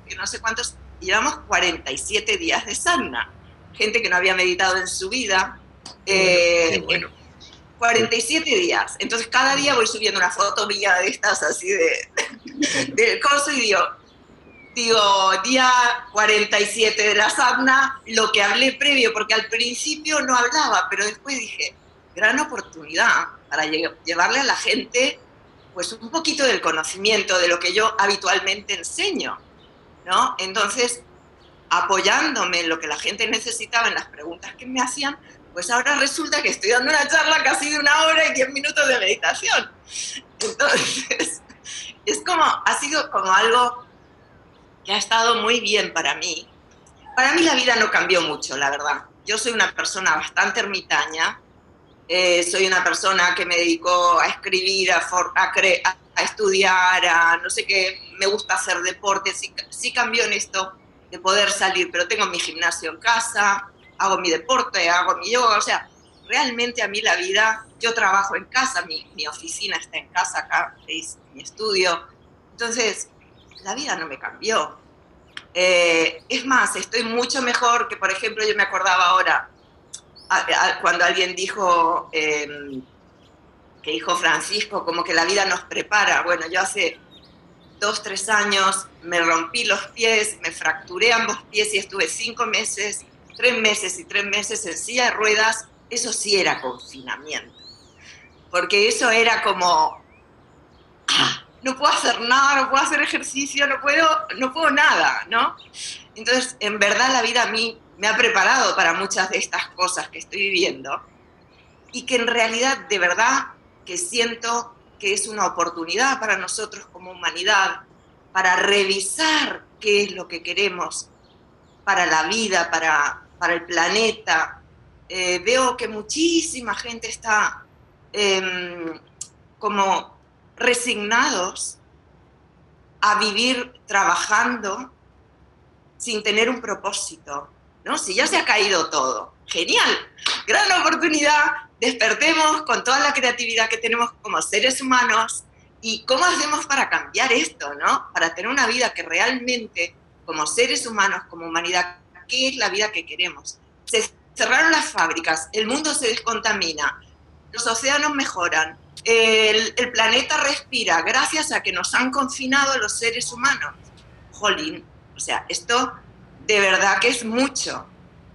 que no sé cuántos, llevamos 47 días de sadhana, gente que no había meditado en su vida. qué bueno eh, 47 días. Entonces cada día voy subiendo una foto mía de estas así de, del coso y digo, digo, día 47 de la sadhana, lo que hablé previo, porque al principio no hablaba, pero después dije, gran oportunidad para llevarle a la gente pues un poquito del conocimiento de lo que yo habitualmente enseño, ¿no? Entonces, apoyándome en lo que la gente necesitaba, en las preguntas que me hacían, pues ahora resulta que estoy dando una charla casi de una hora y diez minutos de meditación. Entonces, es como, ha sido como algo que ha estado muy bien para mí. Para mí la vida no cambió mucho, la verdad. Yo soy una persona bastante ermitaña, eh, soy una persona que me dedicó a escribir, a, a, estudiar, a no sé qué, me gusta hacer deporte, sí, sí cambió en esto de poder salir, pero tengo mi gimnasio en casa, hago mi deporte, hago mi yoga, o sea, realmente a mí la vida, yo trabajo en casa, mi, mi oficina está en casa acá, es mi estudio, entonces la vida no me cambió. Eh, es más, estoy mucho mejor que, por ejemplo, yo me acordaba ahora, cuando alguien dijo, em, que dijo Francisco, como que la vida nos prepara. Bueno, yo hace dos, tres años me rompí los pies, me fracturé ambos pies y estuve cinco meses tres meses y tres meses en silla de ruedas, eso sí era confinamiento. Porque eso era como, ah, no puedo hacer nada, no puedo hacer ejercicio, no puedo, no puedo nada, ¿no? Entonces, en verdad la vida a mí me ha preparado para muchas de estas cosas que estoy viviendo y que en realidad de verdad que siento que es una oportunidad para nosotros como humanidad para revisar qué es lo que queremos para la vida, para, para el planeta. Eh, veo que muchísima gente está em, como resignados a vivir trabajando sin tener un propósito, ¿no? Si ya se ha caído todo, genial, gran oportunidad, despertemos con toda la creatividad que tenemos como seres humanos y cómo hacemos para cambiar esto, ¿no? Para tener una vida que realmente, como seres humanos, como humanidad, qué es la vida que queremos. Se cerraron las fábricas, el mundo se descontamina, los océanos mejoran, el, planeta respira gracias a que nos han confinado los seres humanos. Jolín, O sea, esto de verdad que es mucho,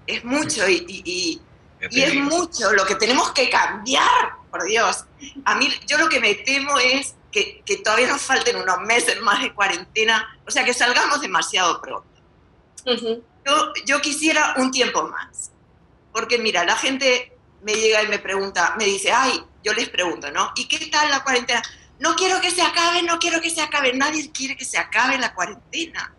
es mucho y, es mucho lo que tenemos que cambiar, por Dios. A mí, yo lo que me temo es que, todavía nos falten unos meses más de cuarentena, o sea, que salgamos demasiado pronto. yo, yo quisiera un tiempo más, porque mira, la gente me llega y me pregunta, me dice, ay, yo les pregunto, ¿no? ¿Y qué tal la cuarentena? No quiero que se acabe, no quiero que se acabe. Nadie quiere que se acabe la cuarentena.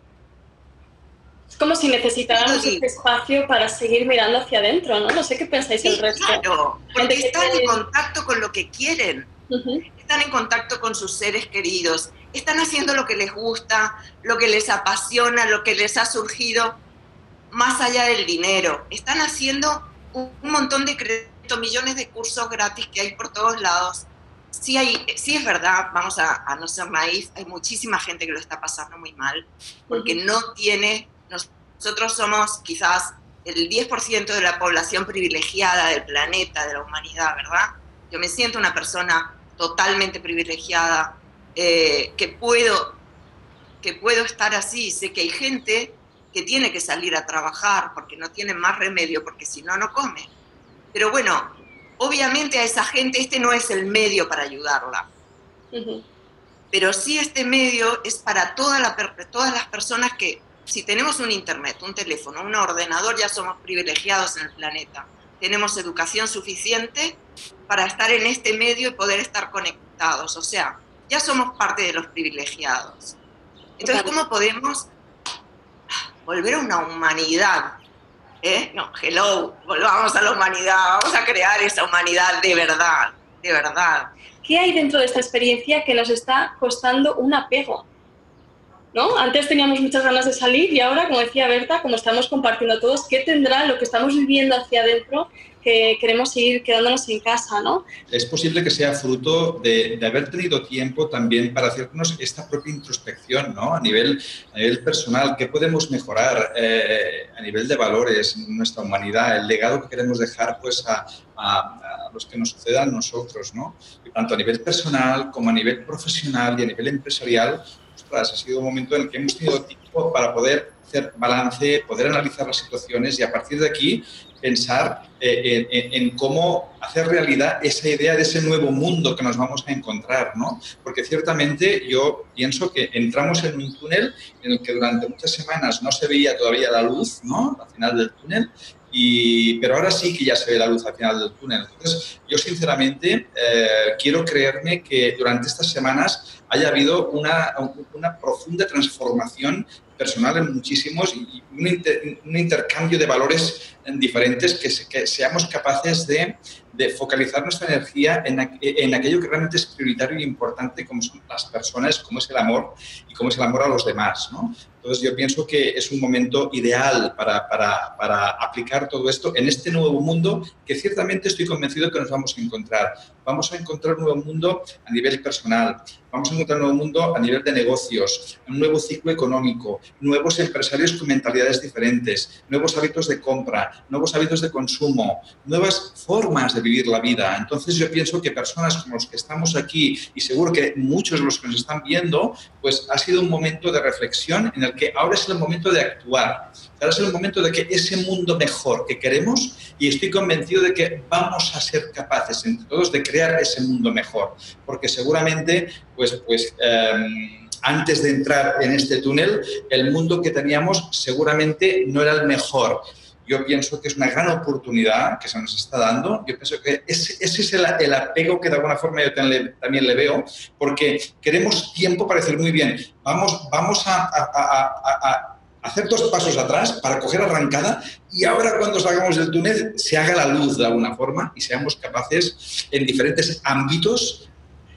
Es como si necesitáramos este espacio para seguir mirando hacia adentro, ¿no? No sé qué pensáis el resto. Claro, porque están en contacto con lo que quieren, están en contacto con sus seres queridos, están haciendo lo que les gusta, lo que les apasiona, lo que les ha surgido más allá del dinero. Están haciendo un montón de créditos, millones de cursos gratis que hay por todos lados. Sí, hay, sí es verdad, vamos a, no ser maíz, hay muchísima gente que lo está pasando muy mal, porque no tiene, nosotros somos quizás el 10% de la población privilegiada del planeta, de la humanidad, ¿verdad? Yo me siento una persona totalmente privilegiada, eh, que, puedo, que puedo estar así, sé que hay gente que tiene que salir a trabajar porque no tiene más remedio, porque si no, no come. Pero bueno, obviamente a esa gente este no es el medio para ayudarla. Pero sí este medio es para toda la, todas las personas que, si tenemos un internet, un teléfono, un ordenador, ya somos privilegiados en el planeta. Tenemos educación suficiente para estar en este medio y poder estar conectados. O sea, ya somos parte de los privilegiados. Entonces, ¿cómo podemos volver a una humanidad. ¿eh? No, hello, volvamos a la humanidad, vamos a crear esa humanidad de verdad, de verdad. ¿Qué hay dentro de esta experiencia que nos está costando un apego? ¿No? Antes teníamos muchas ganas de salir y ahora, como decía Berta, como estamos compartiendo todos, ¿qué tendrá lo que estamos viviendo hacia adentro que queremos seguir quedándonos en casa, ¿no? Es posible que sea fruto de, haber tenido tiempo también para hacernos esta propia introspección, ¿no? A nivel, a personal, ¿qué podemos mejorar eh, a nivel de valores en nuestra humanidad? El legado que queremos dejar, pues, a, a, los que nos sucedan nosotros, ¿no? Y tanto a nivel personal como a nivel profesional y a nivel empresarial, ha sido un momento en el que hemos tenido tiempo para poder hacer balance, poder analizar las situaciones y a partir de aquí pensar eh, en, cómo hacer realidad esa idea de ese nuevo mundo que nos vamos a encontrar, ¿no? Porque ciertamente yo pienso que entramos en un túnel en el que durante muchas semanas no se veía todavía la luz, ¿no? Al final del túnel, y, pero ahora sí que ya se ve la luz al final del túnel. Entonces, yo sinceramente eh, quiero creerme que durante estas semanas haya habido una, una profunda transformación personal en muchísimos y un, intercambio de valores diferentes que, que seamos capaces de, de, focalizar nuestra energía en, en, aquello que realmente es prioritario e importante como son las personas, como es el amor y como es el amor a los demás. ¿no? Entonces yo pienso que es un momento ideal para, para, para, aplicar todo esto en este nuevo mundo que ciertamente estoy convencido que nos vamos a encontrar. Vamos a encontrar un nuevo mundo a nivel personal, vamos a encontrar un nuevo mundo a nivel de negocios, un nuevo ciclo económico, nuevos empresarios con mentalidades diferentes, nuevos hábitos de compra, nuevos hábitos de consumo, nuevas formas de vivir la vida. Entonces yo pienso que personas como los que estamos aquí y seguro que muchos de los que nos están viendo, pues ha sido un momento de reflexión en el que ahora es el momento de actuar. Ahora es el momento de que ese mundo mejor que queremos, y estoy convencido de que vamos a ser capaces entre todos de crear ese mundo mejor, porque seguramente, pues, pues em, antes de entrar en este túnel, el mundo que teníamos seguramente no era el mejor yo pienso que es una gran oportunidad que se nos está dando. Yo pienso que ese, es el, apego que de alguna forma yo también le, veo, porque queremos tiempo para decir, muy bien, vamos, vamos a, a, hacer dos pasos atrás para coger arrancada y ahora cuando salgamos del túnel se haga la luz de alguna forma y seamos capaces en diferentes ámbitos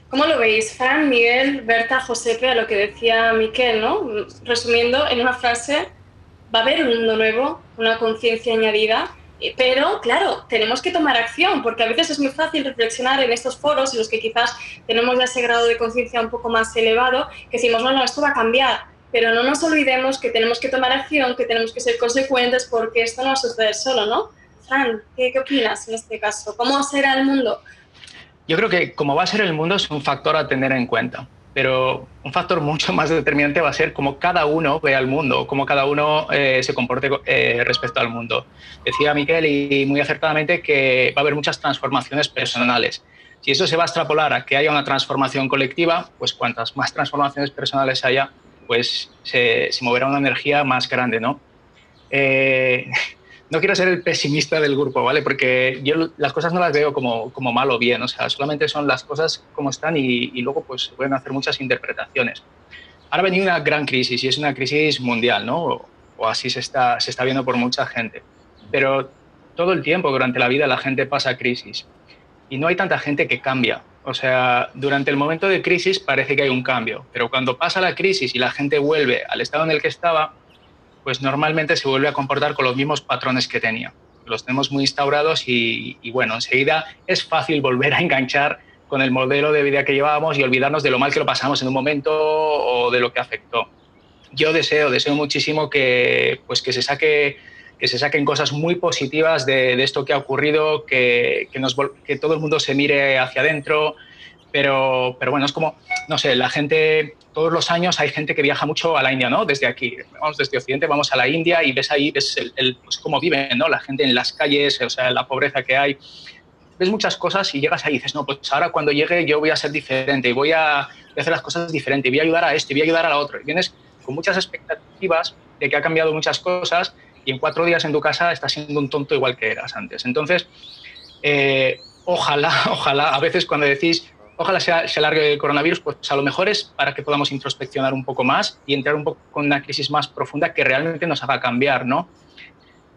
¿Cómo lo veis, Fran, Miguel, Berta, Josepe, a lo que decía Miquel, ¿no? Resumiendo en una frase, va a haber un mundo nuevo, una conciencia añadida, eh, pero claro, tenemos que tomar acción, porque a veces es muy fácil reflexionar en estos foros en los que quizás tenemos ya ese grado de conciencia un poco más elevado, que decimos, no, no, esto va a cambiar, pero no nos olvidemos que tenemos que tomar acción, que tenemos que ser consecuentes, porque esto no va a suceder solo, ¿no? Fran, ¿qué, qué opinas en este caso? ¿Cómo será el mundo? Yo creo que como va a ser el mundo es un factor a tener en cuenta. Pero un factor mucho más determinante va a ser cómo cada uno ve al mundo, cómo cada uno eh, se comporte eh, respecto al mundo. Decía Miquel y muy acertadamente que va a haber muchas transformaciones personales. Si eso se va a extrapolar a que haya una transformación colectiva, pues cuantas más transformaciones personales haya, pues se, moverá una energía más grande, ¿no? Eh, no quiero ser el pesimista del grupo, ¿vale? Porque yo las cosas no las veo como, como mal o bien, o sea, solamente son las cosas como están y, luego pues se pueden hacer muchas interpretaciones. Ahora ha venido una gran crisis y es una crisis mundial, ¿no? O, o así se está, se está viendo por mucha gente. Pero todo el tiempo durante la vida la gente pasa crisis y no hay tanta gente que cambia. O sea, durante el momento de crisis parece que hay un cambio, pero cuando pasa la crisis y la gente vuelve al estado en el que estaba, pues normalmente se vuelve a comportar con los mismos patrones que tenía. Los tenemos muy instaurados y, bueno, enseguida es fácil volver a enganchar con el modelo de vida que llevábamos y olvidarnos de lo mal que lo pasamos en un momento o de lo que afectó. Yo deseo, deseo muchísimo que, pues que se saque que se saquen cosas muy positivas de, esto que ha ocurrido, que, que, nos, que, todo el mundo se mire hacia adentro, pero, pero bueno, es como, no sé, la gente, todos los años hay gente que viaja mucho a la India, ¿no? Desde aquí, vamos desde Occidente, vamos a la India y ves ahí, ves el, pues cómo viven, ¿no? La gente en las calles, o sea, la pobreza que hay. Ves muchas cosas y llegas ahí y dices, no, pues ahora cuando llegue yo voy a ser diferente y voy a, hacer las cosas diferente, voy a ayudar a este, voy a ayudar a la otro. Y vienes con muchas expectativas de que ha cambiado muchas cosas y en cuatro días en tu casa estás siendo un tonto igual que eras antes. Entonces, eh, ojalá, ojalá, a veces cuando decís, ojalá se, se alargue el coronavirus, pues a lo mejor es para que podamos introspeccionar un poco más y entrar un poco con una crisis más profunda que realmente nos haga cambiar, ¿no?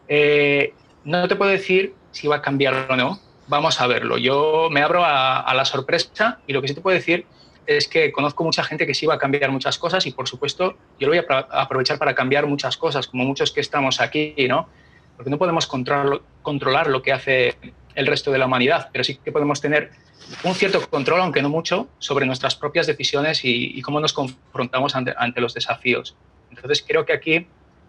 Eh, no te puedo decir si va a cambiar o no, vamos a verlo. Yo me abro a, a la sorpresa y lo que sí te puedo decir es que conozco mucha gente que sí va a cambiar muchas cosas y, por supuesto, yo lo voy a aprovechar para cambiar muchas cosas, como muchos que estamos aquí, ¿no? Porque no podemos controlar lo que hace el resto de la humanidad, pero sí que podemos tener un cierto control, aunque no mucho, sobre nuestras propias decisiones y, cómo nos confrontamos ante, los desafíos. Entonces, creo que aquí,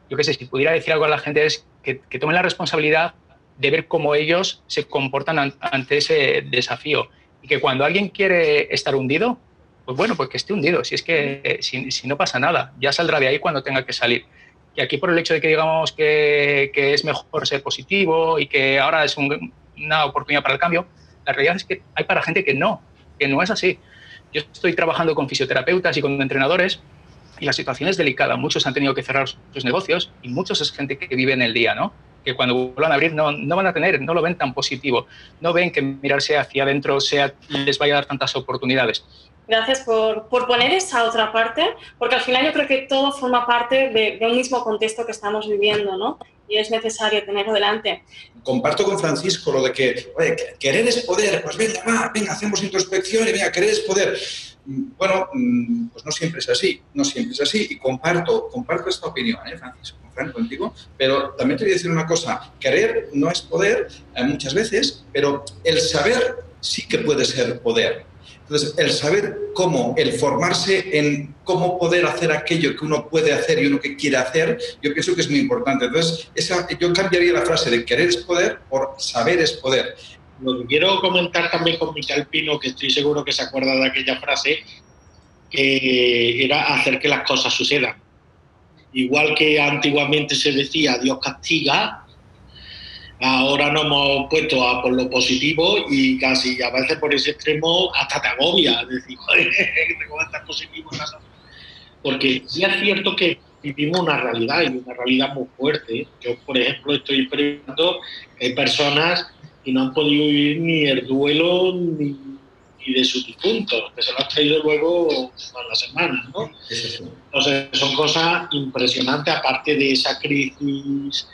yo qué sé, si pudiera decir algo a la gente es que, que tomen la responsabilidad de ver cómo ellos se comportan ante ese desafío y que cuando alguien quiere estar hundido, pues bueno, pues que esté hundido, si es que si, no pasa nada, ya saldrá de ahí cuando tenga que salir. Y aquí por el hecho de que digamos que, es mejor ser positivo y que ahora es una oportunidad para el cambio, la realidad es que hay para gente que no, que no es así. Yo estoy trabajando con fisioterapeutas y con entrenadores y la situación es delicada. Muchos han tenido que cerrar sus negocios y muchos es gente que vive en el día, ¿no? Que cuando vuelvan a abrir no, no van a tener, no lo ven tan positivo. No ven que mirarse hacia adentro sea, les vaya a dar tantas oportunidades. Gracias por, por, poner esa otra parte, porque al final yo creo que todo forma parte de, un mismo contexto que estamos viviendo, ¿no? Y es necesario tenerlo delante. Comparto con Francisco lo de que, querer es poder, pues venga, va, venga, hacemos introspección y venga, querer es poder. Bueno, mm, pues no siempre es así, no siempre es así, y comparto, comparto esta opinión, ¿eh, Francisco? contigo, pero también te voy a decir una cosa, querer no es poder eh, muchas veces, pero el saber sí que puede ser poder. Entonces, el saber cómo, el formarse en cómo poder hacer aquello que uno puede hacer y uno que quiere hacer, yo pienso que es muy importante. Entonces, esa, yo cambiaría la frase de querer es poder por saber es poder. Lo que quiero comentar también con Michael Pino, que estoy seguro que se acuerda de aquella frase, que era hacer que las cosas sucedan. Igual que antiguamente se decía Dios castiga, Ahora nos hemos puesto a por lo positivo y casi a veces por ese extremo hasta te agobia. Decir, joder, tengo que estar positivo Porque sí es cierto que vivimos una realidad y una realidad muy fuerte. Yo, por ejemplo, estoy experimentando hay personas que no han podido vivir ni el duelo ni, de sus difuntos, que se lo han traído luego a las semanas, ¿no? Entonces, son cosas impresionantes, aparte de esa crisis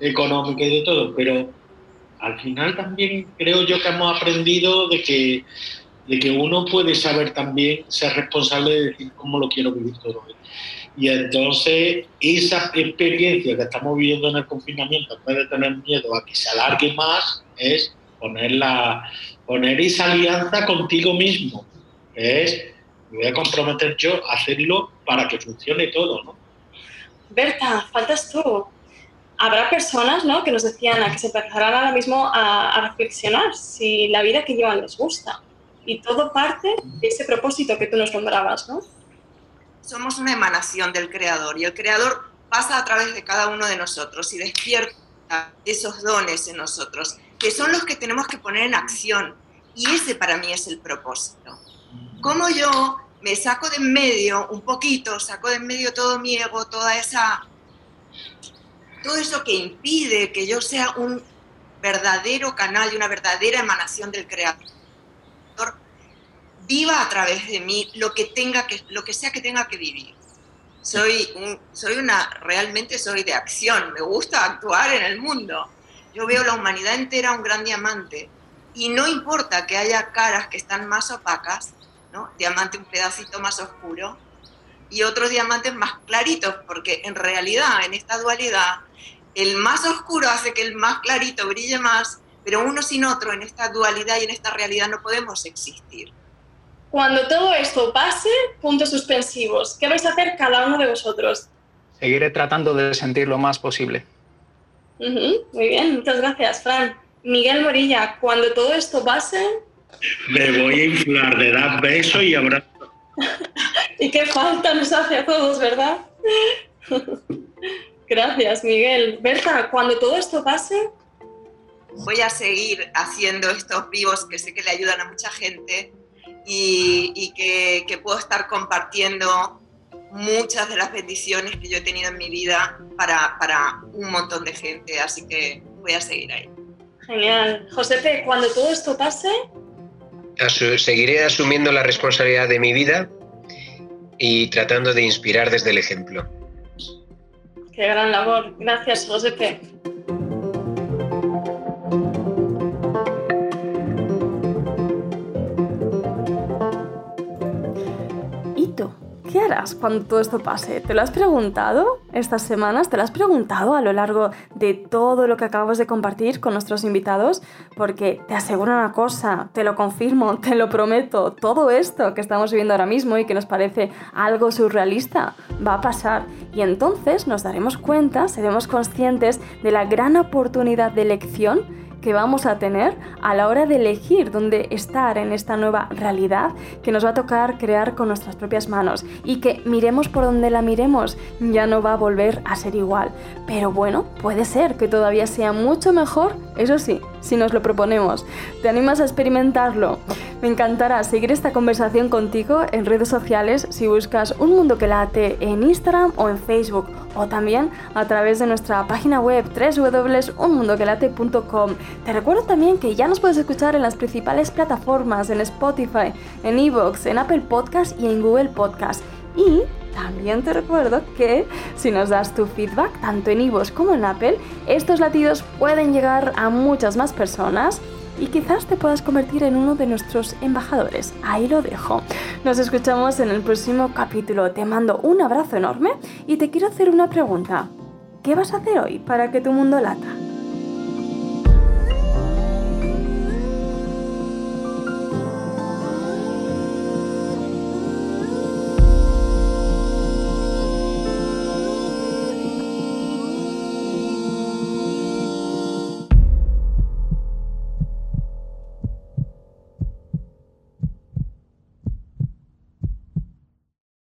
económica y de todo, pero al final también creo yo que hemos aprendido de que, de que uno puede saber también ser responsable de decir cómo lo quiero vivir todo. Y entonces esa experiencia que estamos viviendo en el confinamiento, en vez de tener miedo a que se alargue más, es poner, la, poner esa alianza contigo mismo. Es, voy a comprometer yo a hacerlo para que funcione todo. ¿no? Berta, faltas tú habrá personas ¿no? que nos decían a que se empezarán ahora mismo a, reflexionar si la vida que llevan les gusta. y todo parte de ese propósito que tú nos nombrabas, ¿no? Somos una emanación del Creador y el Creador pasa a través de cada uno de nosotros y despierta esos dones en nosotros, que son los que tenemos que poner en acción. Y ese para mí es el propósito. Como yo me saco de en medio un poquito, saco de en medio todo mi ego, toda esa todo eso que impide que yo sea un verdadero canal y una verdadera emanación del creador viva a través de mí lo que tenga que lo que sea que tenga que vivir soy, soy una, realmente soy de acción, me gusta actuar en el mundo. Yo veo la humanidad entera un gran diamante y no importa que haya caras que están más opacas, ¿no? Diamante un pedacito más oscuro y otros diamantes más claritos, porque en realidad en esta dualidad el más oscuro hace que el más clarito brille más, pero uno sin otro en esta dualidad y en esta realidad no podemos existir. Cuando todo esto pase, puntos suspensivos. ¿Qué vais a hacer cada uno de vosotros? Seguiré tratando de sentir lo más posible. muy bien, muchas gracias, Fran. Miguel Morilla, cuando todo esto pase... Me voy a inflar de dar beso y abrazo. y qué falta nos hace a todos, ¿verdad? gracias, Miguel. Berta, cuando todo esto pase... Voy a seguir haciendo estos vivos que sé que le ayudan a mucha gente y, que, puedo estar compartiendo muchas de las bendiciones que yo he tenido en mi vida para, para un montón de gente, así que voy a seguir ahí. Genial. Josepe, cuando todo esto pase... seguiré asumiendo la responsabilidad de mi vida y tratando de inspirar desde el ejemplo. Qué gran labor. Gracias, Josepe. ¿Qué harás cuando todo esto pase? ¿Te lo has preguntado estas semanas? ¿Te lo has preguntado a lo largo de todo lo que acabamos de compartir con nuestros invitados? Porque te aseguro una cosa, te lo confirmo, te lo prometo, todo esto que estamos viviendo ahora mismo y que nos parece algo surrealista va a pasar. Y entonces nos daremos cuenta, seremos conscientes de la gran oportunidad de elección que vamos a tener a la hora de elegir dónde estar en esta nueva realidad que nos va a tocar crear con nuestras propias manos y que miremos por donde la miremos ya no va a volver a ser igual. Pero bueno, puede ser que todavía sea mucho mejor, eso sí, si nos lo proponemos. ¿Te animas a experimentarlo? Me encantará seguir esta conversación contigo en redes sociales si buscas Un Mundo que Late en Instagram o en Facebook o también a través de nuestra página web www.unmundoquelate.com. Te recuerdo también que ya nos puedes escuchar en las principales plataformas, en Spotify, en Evox, en Apple Podcast y en Google Podcast. Y también te recuerdo que si nos das tu feedback, tanto en iVoox como en Apple, estos latidos pueden llegar a muchas más personas y quizás te puedas convertir en uno de nuestros embajadores. Ahí lo dejo. Nos escuchamos en el próximo capítulo. Te mando un abrazo enorme y te quiero hacer una pregunta. ¿Qué vas a hacer hoy para que tu mundo lata?